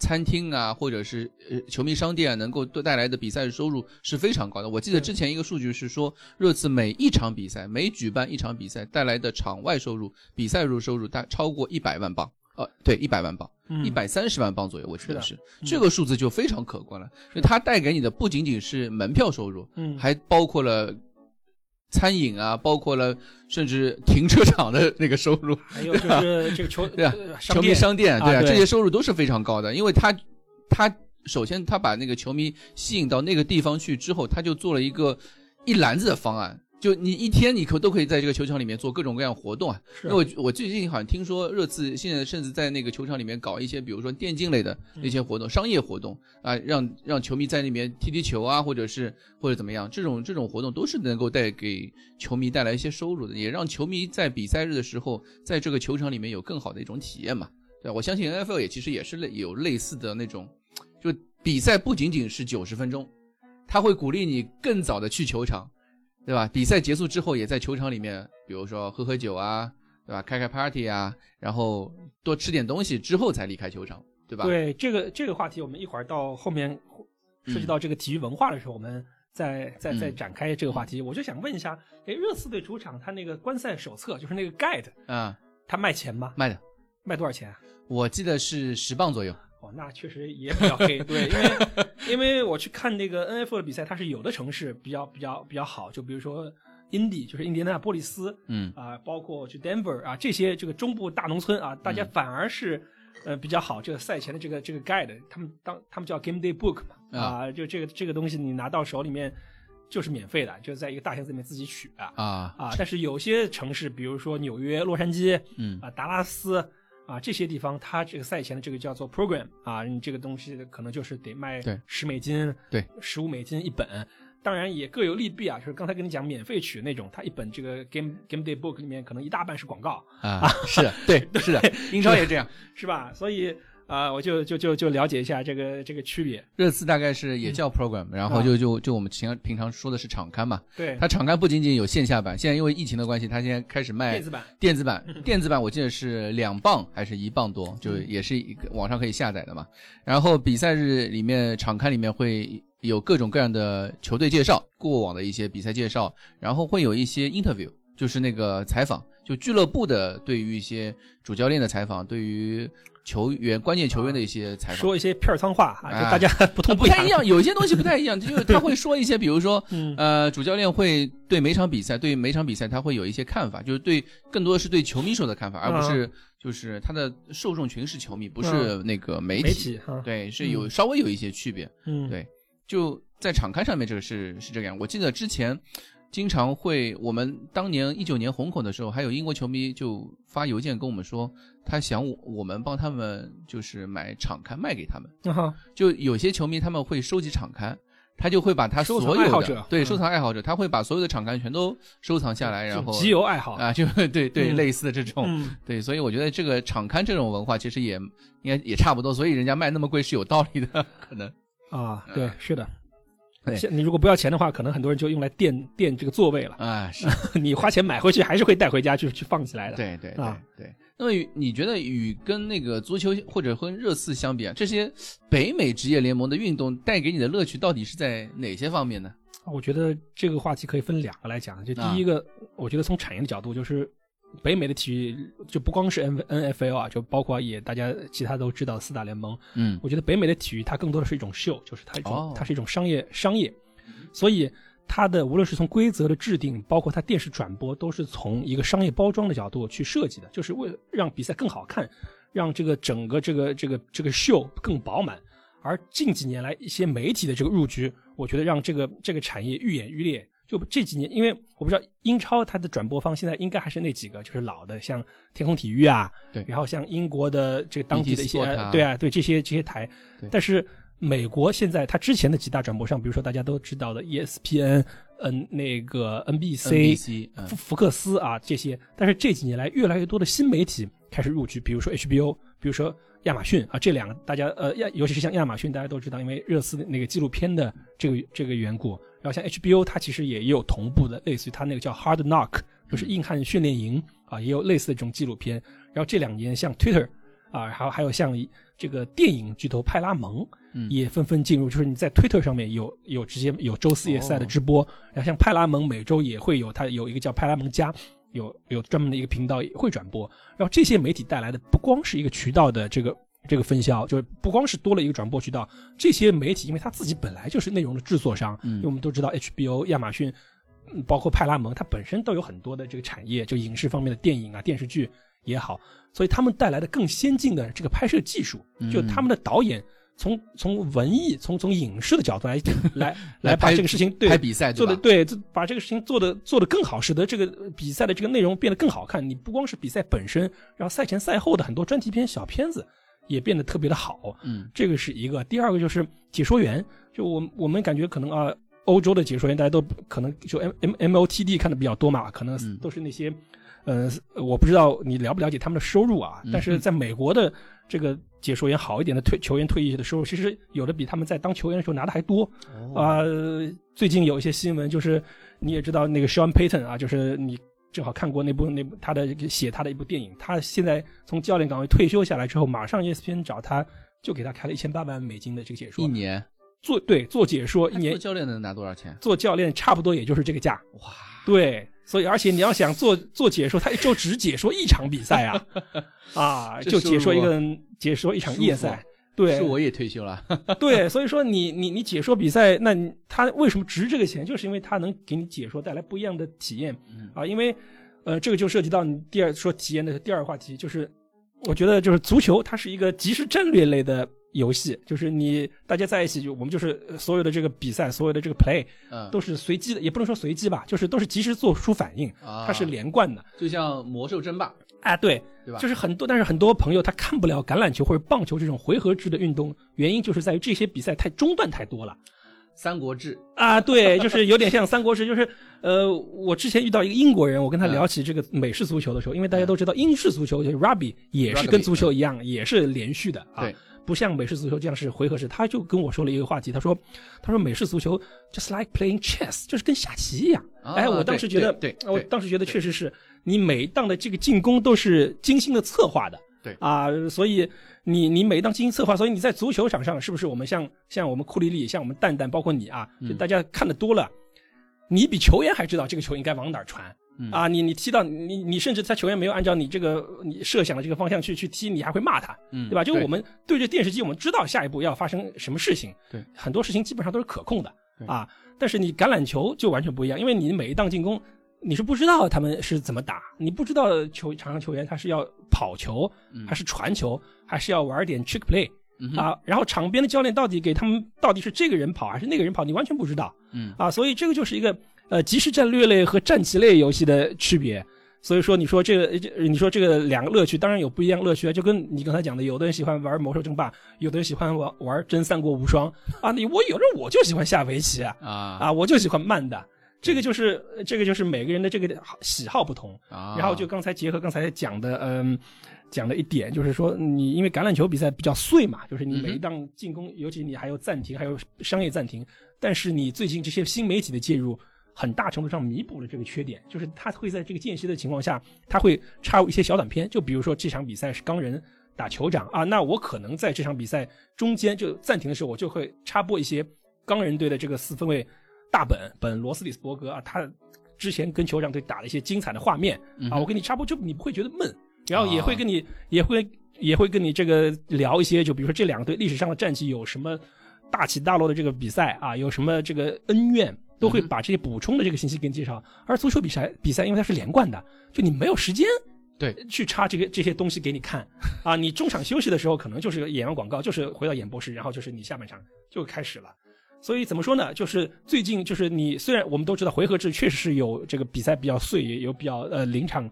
餐厅啊，或者是呃球迷商店啊，能够带来的比赛收入是非常高的。我记得之前一个数据是说，热刺每一场比赛，每举办一场比赛带来的场外收入、比赛入收入大超过一百万镑。呃，对，一百万镑，嗯一百三十万镑左右，我记得是是这个数字就非常可观了。就它带给你的不仅仅是门票收入，嗯还包括了餐饮啊，包括了甚至停车场的那个收入。还有就是 这个球对啊呃球迷商店，对啊，这些收入都是非常高的，因为他他首先他把那个球迷吸引到那个地方去之后，他就做了一个一篮子的方案。就你一天你可都可以在这个球场里面做各种各样活动啊，是因为我我最近好像听说热刺现在甚至在那个球场里面搞一些，比如说电竞类的那些活动、商业活动啊，让让球迷在那边踢踢球啊，或者是或者怎么样，这种这种活动都是能够带给球迷带来一些收入的，也让球迷在比赛日的时候在这个球场里面有更好的一种体验嘛。对，我相信 NFL 也其实也是类有类似的那种，就比赛不仅仅是九十分钟，他会鼓励你更早的去球场，对吧？比赛结束之后，也在球场里面，比如说喝喝酒啊，对吧？开开 party 啊，然后多吃点东西之后才离开球场，对吧？，对这个这个话题，我们一会儿到后面涉及到这个体育文化的时候，我们再再再嗯展开这个话题。我就想问一下，哎，热刺队主场他那个观赛手册，就是那个 guide，啊、他卖钱吗？卖的，卖多少钱啊？我记得是十磅左右。哦，那确实也比较黑，对，因为 因为我去看那个 NFL 的比赛，它是有的城市比较比较比较好，就比如说 Indy，就是印第安纳波利斯，嗯啊、包括去 Denver 啊这些这个中部大农村啊，大家嗯反而是、呃比较好。这个赛前的这个这个 guide，他们当他们叫 Game Day Book 嘛，啊、就这个这个东西你拿到手里面就是免费的，就在一个大箱子里面自己取啊。啊，啊，但是有些城市，比如说纽约、洛杉矶，嗯啊，达拉斯啊这些地方，它这个赛前的这个叫做 program 啊，你这个东西可能就是得卖对十美金，对，十五美金一本。当然也各有利弊啊，就是刚才跟你讲免费取那种，它一本这个 game game day book 里面可能一大半是广告，啊，是的，对，是的，英超也这样。是吧？所以啊，我就就就就了解一下这个这个区别。热刺大概是也叫 program，、然后就就就我们平常平常说的是场刊嘛。对，它场刊不仅仅有线下版，现在因为疫情的关系，它现在开始卖电子版。电子版，电子版我记得是两磅还是一磅多，就也是一个网上可以下载的嘛。然后比赛日里面场刊里面会有各种各样的球队介绍，过往的一些比赛介绍，然后会有一些 interview，就是那个采访，就俱乐部的对于一些主教练的采访，对于球员关键球员的一些采访。说一些片儿仓话啊，哎就大家 不太一样，有一些东西不太一样，就 是他会说一些，比如说，嗯呃，主教练会对每场比赛，对每场比赛他会有一些看法，就是对更多的是对球迷说的看法，而不是就是他的受众群是球迷，不是那个媒体，媒体啊，对，是有稍微有一些区别，嗯，对，就在场刊上面这个是是这个样。我记得之前经常会，我们当年一九年红口的时候，还有英国球迷就发邮件跟我们说，他想我我们帮他们就是买场刊卖给他们。就有些球迷他们会收集场刊，他就会把他所收藏爱有的好者嗯对收藏爱好者，他会把所有的场刊全都收藏下来，然后集邮爱好。啊，就对对嗯。类似的这种，嗯。对，所以我觉得这个场刊这种文化其实也应该也差不多，所以人家卖那么贵是有道理的，可能。啊，对，是的。你如果不要钱的话，可能很多人就用来垫垫这个座位了。啊 是，你花钱买回去，还是会带回家去去放起来的。对对对啊对。那么与你觉得与跟那个足球或者跟热刺相比啊，这些北美职业联盟的运动带给你的乐趣到底是在哪些方面呢？我觉得这个话题可以分两个来讲。就第一个，我觉得从产业的角度，就是北美的体育就不光是 N N F L 啊，就包括也大家其他都知道四大联盟。嗯我觉得北美的体育它更多的是一种秀，就是它一种、哦它是一种商业商业，所以它的无论是从规则的制定，包括它电视转播，都是从一个商业包装的角度去设计的，就是为了让比赛更好看，让这个整个这个这个这个秀更饱满。而近几年来一些媒体的这个入局，我觉得让这个这个产业愈演愈烈。就这几年，因为我不知道英超它的转播方现在应该还是那几个，就是老的，像天空体育啊，对然后像英国的这个当地的一些啊对啊，对这些这些台对，但是美国现在它之前的几大转播商，比如说大家都知道的 E ESPN，嗯，那个 NBC、福福克斯啊这些，但是这几年来越来越多的新媒体开始入局，比如说 HBO，比如说亚马逊啊，这两个大家呃亚，尤其是像亚马逊，大家都知道，因为热刺的那个纪录片的这个这个缘故，然后像 HBO，它其实也有同步的，类似于它那个叫 Hard Knock，就是硬汉训练营啊，也有类似的这种纪录片。然后这两年像 Twitter 啊，还有还有像这个电影巨头派拉蒙，嗯也纷纷进入，就是你在 Twitter 上面有有直接有周四夜赛的直播，然后像派拉蒙每周也会有它有一个叫派拉蒙家。有有专门的一个频道也会转播，然后这些媒体带来的不光是一个渠道的这个这个分销，就是不光是多了一个转播渠道，这些媒体因为他自己本来就是内容的制作商，嗯因为我们都知道 HBO、亚马逊，嗯包括派拉蒙，它本身都有很多的这个产业，就影视方面的电影啊、电视剧也好，所以他们带来的更先进的这个拍摄技术，就他们的导演从从文艺、从从影视的角度 来来来把拍这个事情对拍比赛做的对把这个事情做的做的更好，使得这个比赛的这个内容变得更好看。你不光是比赛本身，然后赛前赛后的很多专题片、小片子也变得特别的好。嗯这个是一个。第二个就是解说员，就我我们感觉可能啊，欧洲的解说员大家都可能就 M M M O T D 看的比较多嘛，可能嗯都是那些。呃，我不知道你了不了解他们的收入啊，嗯但是在美国的这个解说员好一点的退球员退役的收入，其实有的比他们在当球员的时候拿的还多。哦啊、最近有一些新闻，就是你也知道那个 Sean Payton 啊，就是你正好看过那部那部他的写他的一部电影，他现在从教练岗位退休下来之后，马上 E ESPN 找他，就给他开了一千八百万美金的这个解说，一年？做对做解说一做年教练能拿多少钱？做教练差不多也就是这个价，哇，对，所以而且你要想做做解说，他一周只解说一场比赛啊，啊，就解说一收个解说一场夜赛。对，是我也退休了。对，所以说你你你解说比赛，那你他为什么值这个钱？就是因为他能给你解说带来不一样的体验嗯啊。因为呃，这个就涉及到你第二说体验的第二个话题，就是我觉得就是足球它是一个即时战略类的游戏，就是你大家在一起就我们就是呃所有的这个比赛，所有的这个 play 嗯，都是随机的，也不能说随机吧，就是都是及时做出反应，啊它是连贯的。就像魔兽争霸，啊，对，对吧就是很多，但是很多朋友他看不了橄榄球或者棒球这种回合制的运动，原因就是在于这些比赛太中断太多了。三国志》啊，对，就是有点像《三国志》，就是呃，我之前遇到一个英国人，我跟他聊起这个美式足球的时候，因为大家都知道英式足球就是 rugby 也是跟足球一样，也是连续的啊。不像美式足球这样是回合制，他就跟我说了一个话题，他说，他说美式足球 just like playing chess，就是跟下棋一样。啊哎，我当时觉得，对对对我当时觉得确实是你每一档的这个进攻都是精心的策划的。对啊，所以你你每一档精心策划，所以你在足球场上是不是我们像像我们库里里，像我们蛋蛋，包括你啊，嗯就大家看的多了，你比球员还知道这个球应该往哪儿传。嗯啊，你你踢到你你甚至他球员没有按照你这个你设想的这个方向去去踢，你还会骂他，嗯对吧？就我们对着电视机，我们知道下一步要发生什么事情，对，很多事情基本上都是可控的对啊。但是你橄榄球就完全不一样，因为你每一档进攻，你是不知道他们是怎么打，你不知道球场上球员他是要跑球，嗯还是传球，还是要玩点 trick play 啊。然后场边的教练到底给他们到底是这个人跑还是那个人跑，你完全不知道。嗯啊，所以这个就是一个呃即时战略类和战棋类游戏的区别。所以说，你说这个，这你说这个两个乐趣，当然有不一样乐趣啊。就跟你刚才讲的，有的人喜欢玩魔兽争霸，有的人喜欢玩玩真三国无双啊。你我有人我就喜欢下围棋啊，啊啊，我就喜欢慢的。这个就是这个就是每个人的这个喜好不同。啊，然后就刚才结合刚才讲的，嗯，讲的一点就是说，你因为橄榄球比赛比较碎嘛，就是你每一档进攻，尤其你还有暂停，还有商业暂停，但是你最近这些新媒体的介入，很大程度上弥补了这个缺点，就是他会在这个间隙的情况下，他会插入一些小短片，就比如说这场比赛是钢人打酋长啊，那我可能在这场比赛中间就暂停的时候，我就会插播一些钢人队的这个四分卫大本本罗斯里斯伯格啊，他之前跟酋长队打了一些精彩的画面啊，我给你插播，就你不会觉得闷，然后也会跟你、也会也会跟你这个聊一些，就比如说这两个队历史上的战绩有什么大起大落的这个比赛啊，有什么这个恩怨。都会把这些补充的这个信息给你介绍，而足球比赛比赛因为它是连贯的，就你没有时间对去插这个这些东西给你看啊。你中场休息的时候，可能就是演完广告，就是回到演播室，然后就是你下半场就开始了。所以怎么说呢？就是最近就是你虽然我们都知道回合制确实是有这个比赛比较碎，也有比较呃临场，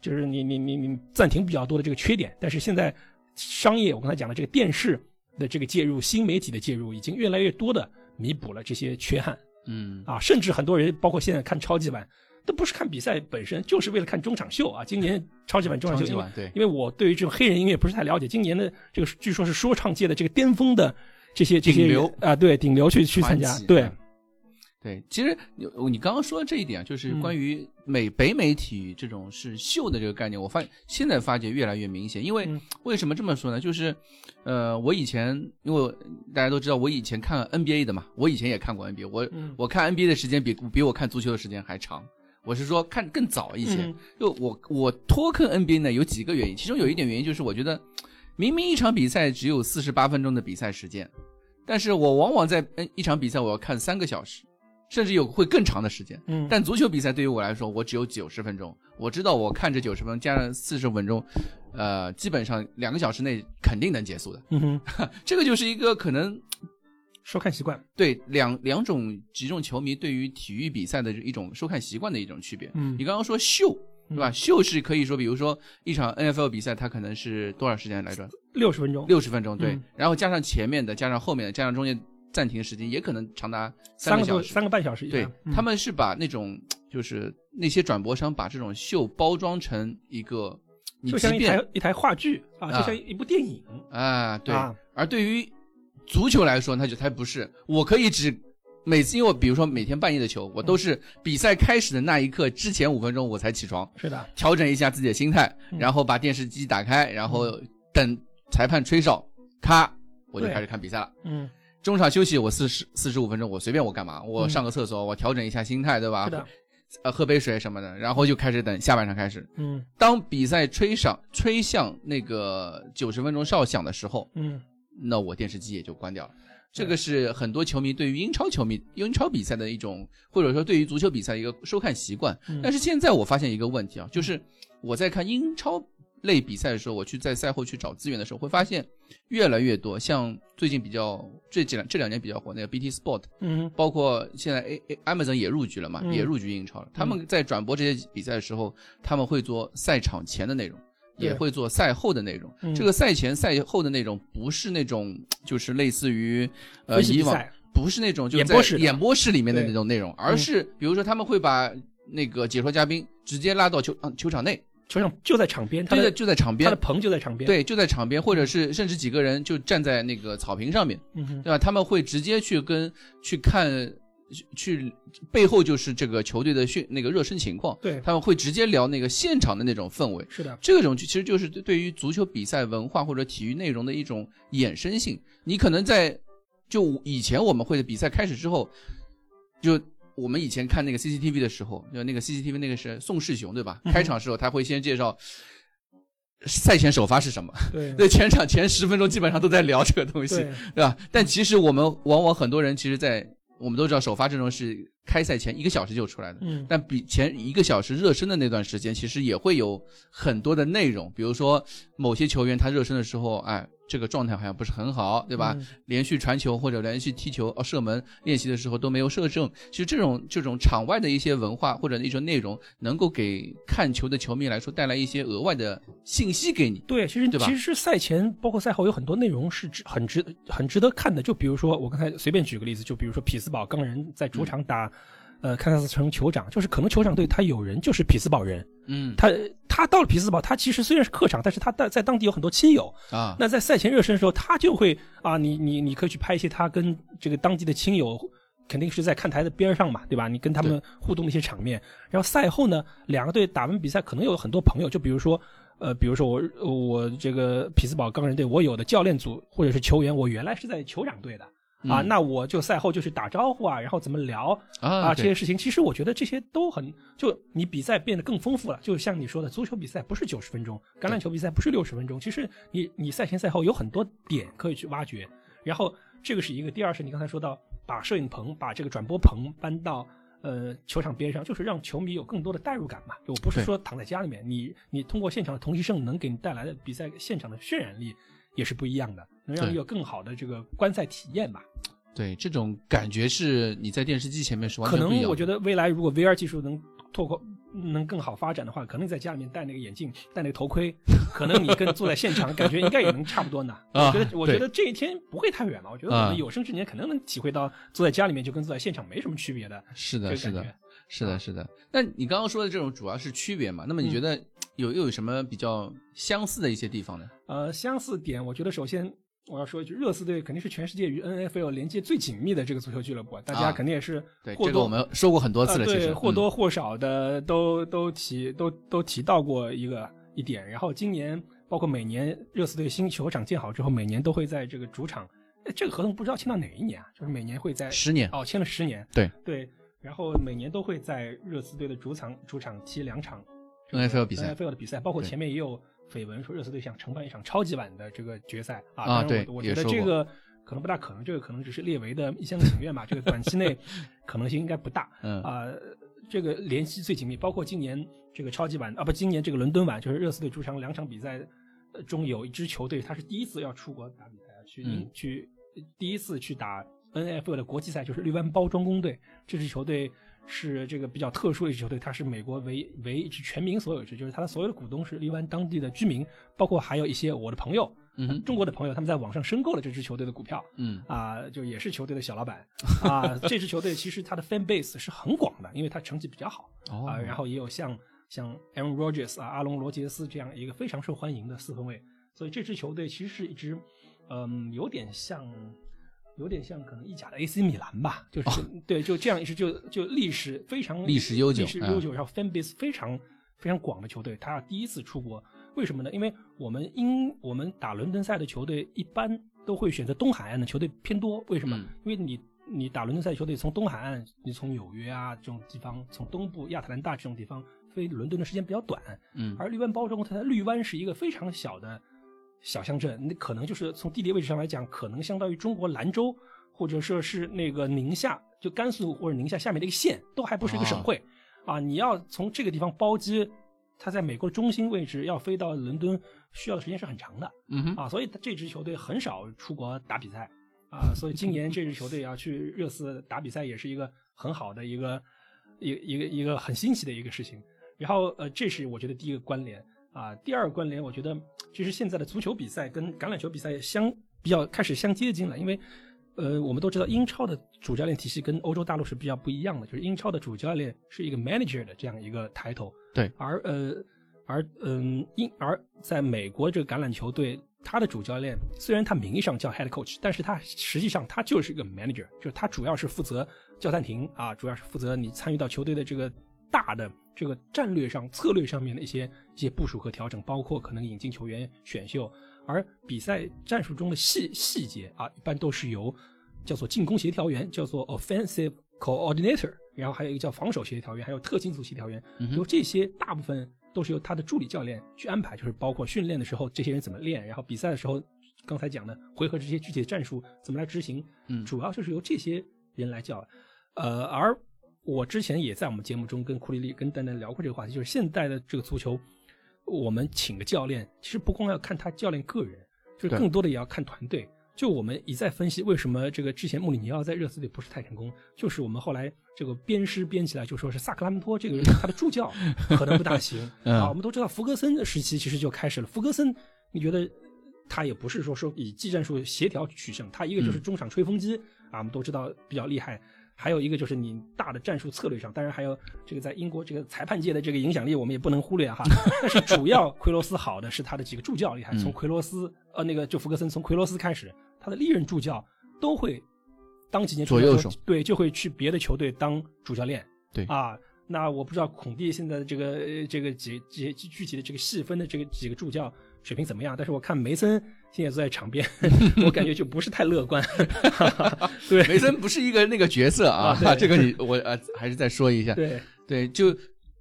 就是你你你你暂停比较多的这个缺点。但是现在商业我刚才讲的这个电视的这个介入，新媒体的介入，已经越来越多的弥补了这些缺憾。嗯啊，甚至很多人，包括现在看超级碗，都不是看比赛本身，就是为了看中场秀啊。今年超级碗中场秀，对因为我对于这种黑人音乐不是太了解，今年的这个据说是说唱界的这个巅峰的这些这些顶流。啊，对顶流去去参加，对。嗯。对，其实你你刚刚说的这一点，就是嗯。关于美北美体育这种是秀的这个概念，我发现在发觉越来越明显。因为嗯。为什么这么说呢？就是，呃，我以前因为大家都知道，我以前看 NBA 的嘛，我以前也看过 NBA，我、嗯。我看 NBA 的时间比比我看足球的时间还长。我是说看更早一些，嗯。就我我脱坑 NBA 呢有几个原因，其中有一点原因就是我觉得，明明一场比赛只有四十八分钟的比赛时间，但是我往往在嗯一场比赛我要看三个小时，甚至有会更长的时间。嗯，但足球比赛对于我来说，我只有九十分钟，我知道我看这九十分钟加上四十分钟，呃，基本上两个小时内肯定能结束的。嗯哼，这个就是一个可能收看习惯，对两两种几种球迷对于体育比赛的一种收看习惯的一种区别。嗯你刚刚说秀，对吧？秀是可以说，比如说一场 NFL 比赛，它可能是多少时间来着？六十分钟，六十分钟，对。嗯然后加上前面的，加上后面的，加上中间暂停的时间，也可能长达三个小时。三个半小时以对上，嗯他们是把那种就是那些转播商把这种秀包装成一个，你就像一台一台话剧啊，啊就像一部电影啊，对。啊，而对于足球来说，那就它不是，我可以只每次因为我比如说每天半夜的球，我都是比赛开始的那一刻之前五分钟我才起床，是的，调整一下自己的心态，嗯然后把电视机打开，然后等裁判吹哨，咔，我就开始看比赛了。嗯，中场休息我四十四十五分钟，我随便我干嘛，我嗯上个厕所，我调整一下心态，对吧？是的，呃，喝杯水什么的，然后就开始等下半场开始。嗯当比赛吹响吹向那个九十分钟哨响的时候，嗯那我电视机也就关掉了。这个是很多球迷对于英超球迷、英超比赛的一种，或者说对于足球比赛一个收看习惯。嗯但是现在我发现一个问题啊，就是我在看英超类比赛的时候，我去在赛后去找资源的时候，会发现越来越多，像最近比较这几两这两年比较火那个 BT Sport，嗯包括现在 A A Amazon 也入局了嘛，嗯也入局英超了。他们在转播这些比赛的时候，他们会做赛场前的内容，对也会做赛后的内容。嗯这个赛前赛后的内容不是那种就是类似于呃以往不是那种就在演播室演播室里面的那种内容，而是比如说他们会把那个解说嘉宾直接拉到球嗯球场内，球场就在场边，他对的，的就在场边他的，棚就在场边。，对，就在场边，或者是甚至几个人就站在那个草坪上面，嗯，对吧？他们会直接去跟去看去去背后就是这个球队的训那个热身情况，对，他们会直接聊那个现场的那种氛围。是的，这种其实就是对于足球比赛文化或者体育内容的一种衍生性。你可能在就以前我们会的比赛开始之后，就我们以前看那个 CCTV 的时候，就那个 CCTV 那个是宋世雄对吧？嗯开场时候他会先介绍赛前首发是什么，对 对，前场前十分钟基本上都在聊这个东西，对对吧？但其实我们往往很多人其实在，我们都知道首发阵容是开赛前一个小时就出来的，嗯，但比前一个小时热身的那段时间，其实也会有很多的内容，比如说某些球员他热身的时候，哎，这个状态好像不是很好，对吧？嗯连续传球或者连续踢球、哦射门练习的时候都没有射正。其实这种这种场外的一些文化或者一种内容，能够给看球的球迷来说带来一些额外的信息给你。对，其实对吧其实是赛前包括赛后有很多内容是值很值很值得看的。就比如说我刚才随便举个例子，就比如说匹兹堡钢人在主场打、呃堪萨斯城酋长，就是可能酋长队他有人就是匹兹堡人，嗯他他到了匹兹堡，他其实虽然是客场，但是他在在当地有很多亲友。啊，那在赛前热身的时候，他就会啊，你你你可以去拍一些他跟这个当地的亲友，肯定是在看台的边上嘛，对吧？你跟他们互动的一些场面。然后赛后呢，两个队打完比赛，可能有很多朋友，就比如说。呃，比如说我我这个匹兹堡钢人队，我有的教练组或者是球员，我原来是在酋长队的啊，嗯那我就赛后就去打招呼啊，然后怎么聊啊啊，这些事情，其实我觉得这些都很，就你比赛变得更丰富了。就像你说的，足球比赛不是九十分钟，橄榄球比赛不是六十分钟，其实你你赛前赛后有很多点可以去挖掘。然后这个是一个，第二是你刚才说到把摄影棚、把这个转播棚搬到呃球场边上，就是让球迷有更多的代入感嘛。就我不是说躺在家里面，你你通过现场的同期声能给你带来的比赛现场的渲染力也是不一样的，能让对你有更好的这个观赛体验吧。对，这种感觉是你在电视机前面是完可全不一样的。能我觉得未来如果 VR 技术能拓宽、能更好发展的话，可能在家里面戴那个眼镜、戴那个头盔，可能你跟坐在现场感觉应该也能差不多呢。啊我觉得，我觉得这一天不会太远了。我觉得我啊们有生之年肯定能体会到坐在家里面就跟坐在现场没什么区别的是的，是的。是的，是的。那你刚刚说的这种主要是区别嘛？那么你觉得有又有什么比较相似的一些地方呢？呃，相似点，我觉得首先我要说一句，热刺队肯定是全世界与 NFL 连接最紧密的这个足球俱乐部，大家啊肯定也是对，或多这个我们说过很多次了，呃、对，其实或多嗯或少的都都提都都提到过一个一点。然后今年包括每年热刺队新球场建好之后，每年都会在这个主场，哎这个合同不知道签到哪一年啊？就是每年会在十年哦，签了十年。对对，然后每年都会在热刺队的主场主场踢两场这个 NFL 比赛 NFL 的比赛，包括前面也有绯闻说热刺队想承办一场超级碗的这个决赛啊。啊对我觉得这个可能不大可能，这个可能只是列维的一厢情愿吧，这个短期内 可能性应该不大。嗯啊、这个联系最紧密，包括今年这个超级碗啊，不，今年这个伦敦碗，就是热刺队主场两场比赛呃中有一支球队，他是第一次要出国打比赛，去、嗯去第一次去打 NFL 的国际赛，就是绿湾包装工队。这支球队是这个比较特殊的一支球队，它是美国唯唯一支全民所有制，就是它的所有的股东是绿湾当地的居民，包括还有一些我的朋友，嗯中国的朋友，他们在网上申购了这支球队的股票。嗯啊、就也是球队的小老板啊。这支球队其实它的 fan base 是很广的，因为它成绩比较好哦啊、然后也有像像 Aaron Rodgers 啊、阿隆罗杰斯这样一个非常受欢迎的四分卫，所以这支球队其实是一支嗯有点像。有点像可能意甲的 AC 米兰吧，就是、对，就这样一支就就历史非常哦历史悠久历史悠久，然后 fan base 非常非常广的球队，他第一次出国，为什么呢？因为我们英我们打伦敦赛的球队一般都会选择东海岸的球队偏多，为什么？嗯因为你你打伦敦赛球队从东海岸，你从纽约啊这种地方，从东部亚特兰大这种地方飞伦敦的时间比较短，嗯而绿湾包装它的绿湾是一个非常小的小乡镇，那可能就是从地理位置上来讲，可能相当于中国兰州，或者说是那个宁夏，就甘肃或者宁夏下面的一个县，都还不是一个省会。啊你要从这个地方包机，它在美国的中心位置要飞到伦敦，需要的时间是很长的嗯哼。啊，所以这支球队很少出国打比赛。啊，所以今年这支球队要去热刺打比赛，也是一个很好的一个一个一个一个很新奇的一个事情。然后呃，这是我觉得第一个关联啊。第二个关联，我觉得其实现在的足球比赛跟橄榄球比赛相比较开始相接近了，因为呃，我们都知道英超的主教练体系跟欧洲大陆是比较不一样的，就是英超的主教练是一个 manager 的这样一个抬头，对而呃，而嗯英而在美国这个橄榄球队，他的主教练虽然他名义上叫 head coach，但是他实际上他就是一个 manager，就是他主要是负责叫暂停啊，主要是负责你参与到球队的这个大的这个战略上、策略上面的一些一些部署和调整，包括可能引进球员、选秀。而比赛战术中的细细节啊，一般都是由叫做进攻协调员，叫做 offensive coordinator，然后还有一个叫防守协调员，还有特勤组协调员，由这些大部分都是由他的助理教练去安排，就是包括训练的时候这些人怎么练，然后比赛的时候刚才讲的回合这些具体的战术怎么来执行，嗯主要就是由这些人来教。呃，而我之前也在我们节目中跟库里利、跟丹丹聊过这个话题，就是现代的这个足球，我们请个教练，其实不光要看他教练个人，就是更多的也要看团队。就我们一再分析为什么这个之前穆里尼奥在热刺队不是太成功，就是我们后来这个编诗编起来就说是萨克拉门托这个人他的助教 可能不大行 嗯啊。我们都知道福格森的时期其实就开始了，福格森你觉得他也不是说说以技战术协调取胜，他一个就是中场吹风机、啊，我们都知道比较厉害。还有一个就是你大的战术策略上，当然还有这个在英国这个裁判界的这个影响力，我们也不能忽略哈。但是主要奎罗斯好的是他的几个助教厉害，嗯从奎罗斯呃那个就福格森从奎罗斯开始，他的历任助教都会当几年左右手对，就会去别的球队当主教练。对啊，那我不知道孔蒂现在的这个呃这个几几具体的这个细分的这个几个助教水平怎么样，但是我看梅森现在坐在场边，我感觉就不是太乐观。对，梅森不是一个那个角色啊，啊 这个你我呃还是再说一下。对，对，就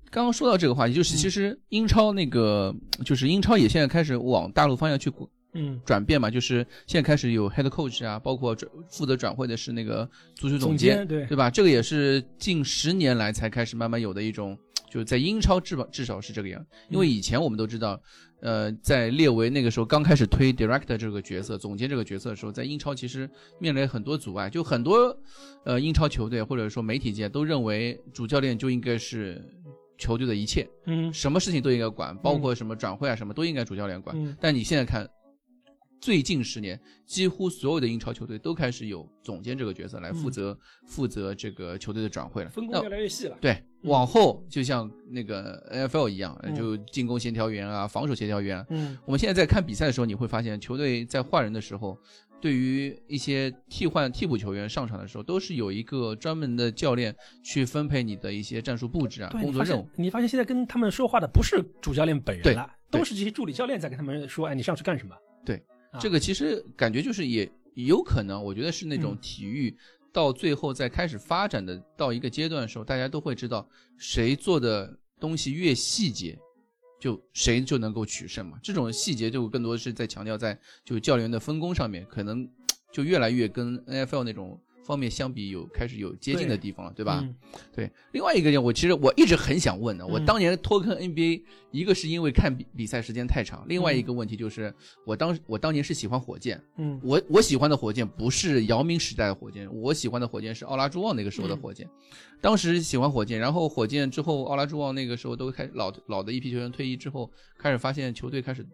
刚刚说到这个话题，就是其实英超那个，就是英超也现在开始往大陆方向去嗯，转变嘛，就是现在开始有 head coach 啊，包括转负责转会的是那个足球总监，监对对吧？这个也是近十年来才开始慢慢有的一种，就是在英超至少至少是这个样，因为以前我们都知道。呃，在列维那个时候刚开始推 director 这个角色，总监这个角色的时候，在英超其实面临很多阻碍，就很多呃英超球队或者说媒体界都认为主教练就应该是球队的一切，嗯什么事情都应该管，包括什么转会啊什么都应该主教练管。嗯但你现在看，最近十年，几乎所有的英超球队都开始有总监这个角色来负责、负责这个球队的转会了。那分工越来越细了。对，嗯往后就像那个 NFL 一样，嗯就进攻协调员啊，防守协调员啊。嗯我们现在在看比赛的时候，你会发现球队在换人的时候，对于一些替换替补球员上场的时候，都是有一个专门的教练去分配你的一些战术布置啊、工作任务。你发现现在跟他们说话的不是主教练本人对了，都是这些助理教练在跟他们说，哎，你上去干什么？对这个其实感觉就是也有可能，我觉得是那种嗯体育到最后在开始发展的到一个阶段的时候，大家都会知道谁做的东西越细节，就谁就能够取胜嘛。这种细节就更多是在强调在就教练员的分工上面，可能就越来越跟 NFL 那种方面相比有开始有接近的地方了，对吧？嗯对，另外一个点，我其实我一直很想问的，我嗯当年脱坑 NBA，一个是因为看比比赛时间太长，另外一个问题就是我当我当年是喜欢火箭，嗯我我喜欢的火箭不是姚明时代的火箭，我喜欢的火箭是奥拉朱旺那个时候的火箭。当时喜欢火箭，然后火箭之后奥拉朱旺那个时候都开始老老的一批球员退役之后，开始发现球队开始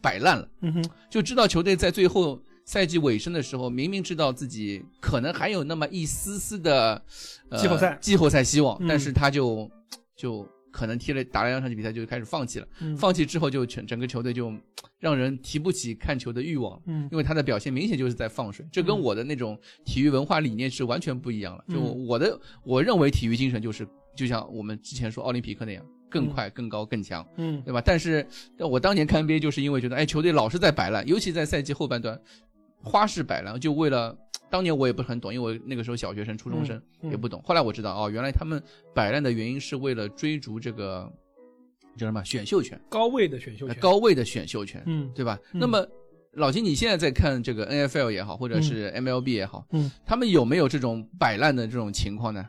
摆烂了。嗯哼，就知道球队在最后赛季尾声的时候，明明知道自己可能还有那么一丝丝的、呃、季后赛季后赛希望，嗯但是他就就可能踢了打了两场比赛就开始放弃了，嗯放弃之后就全整个球队就让人提不起看球的欲望。嗯因为他的表现明显就是在放水，这跟嗯我的那种体育文化理念是完全不一样了。就嗯我的，我认为体育精神就是，就像我们之前说奥林匹克那样，更嗯快、更高、更强。嗯对吧？但是我当年看 NBA 就是因为觉得，哎，球队老是在摆烂，尤其在赛季后半段，花式摆烂，就为了 当年我也不是很懂，因为我那个时候小学生、初中生、嗯也不懂。后来我知道，哦，原来他们摆烂的原因是为了追逐这个叫什么选秀权，高位的选秀权，呃高位的选秀权，嗯对吧？嗯那么老金，你现在在看这个 NFL 也好，或者是 MLB 也好，嗯他们有没有这种摆烂的这种情况呢？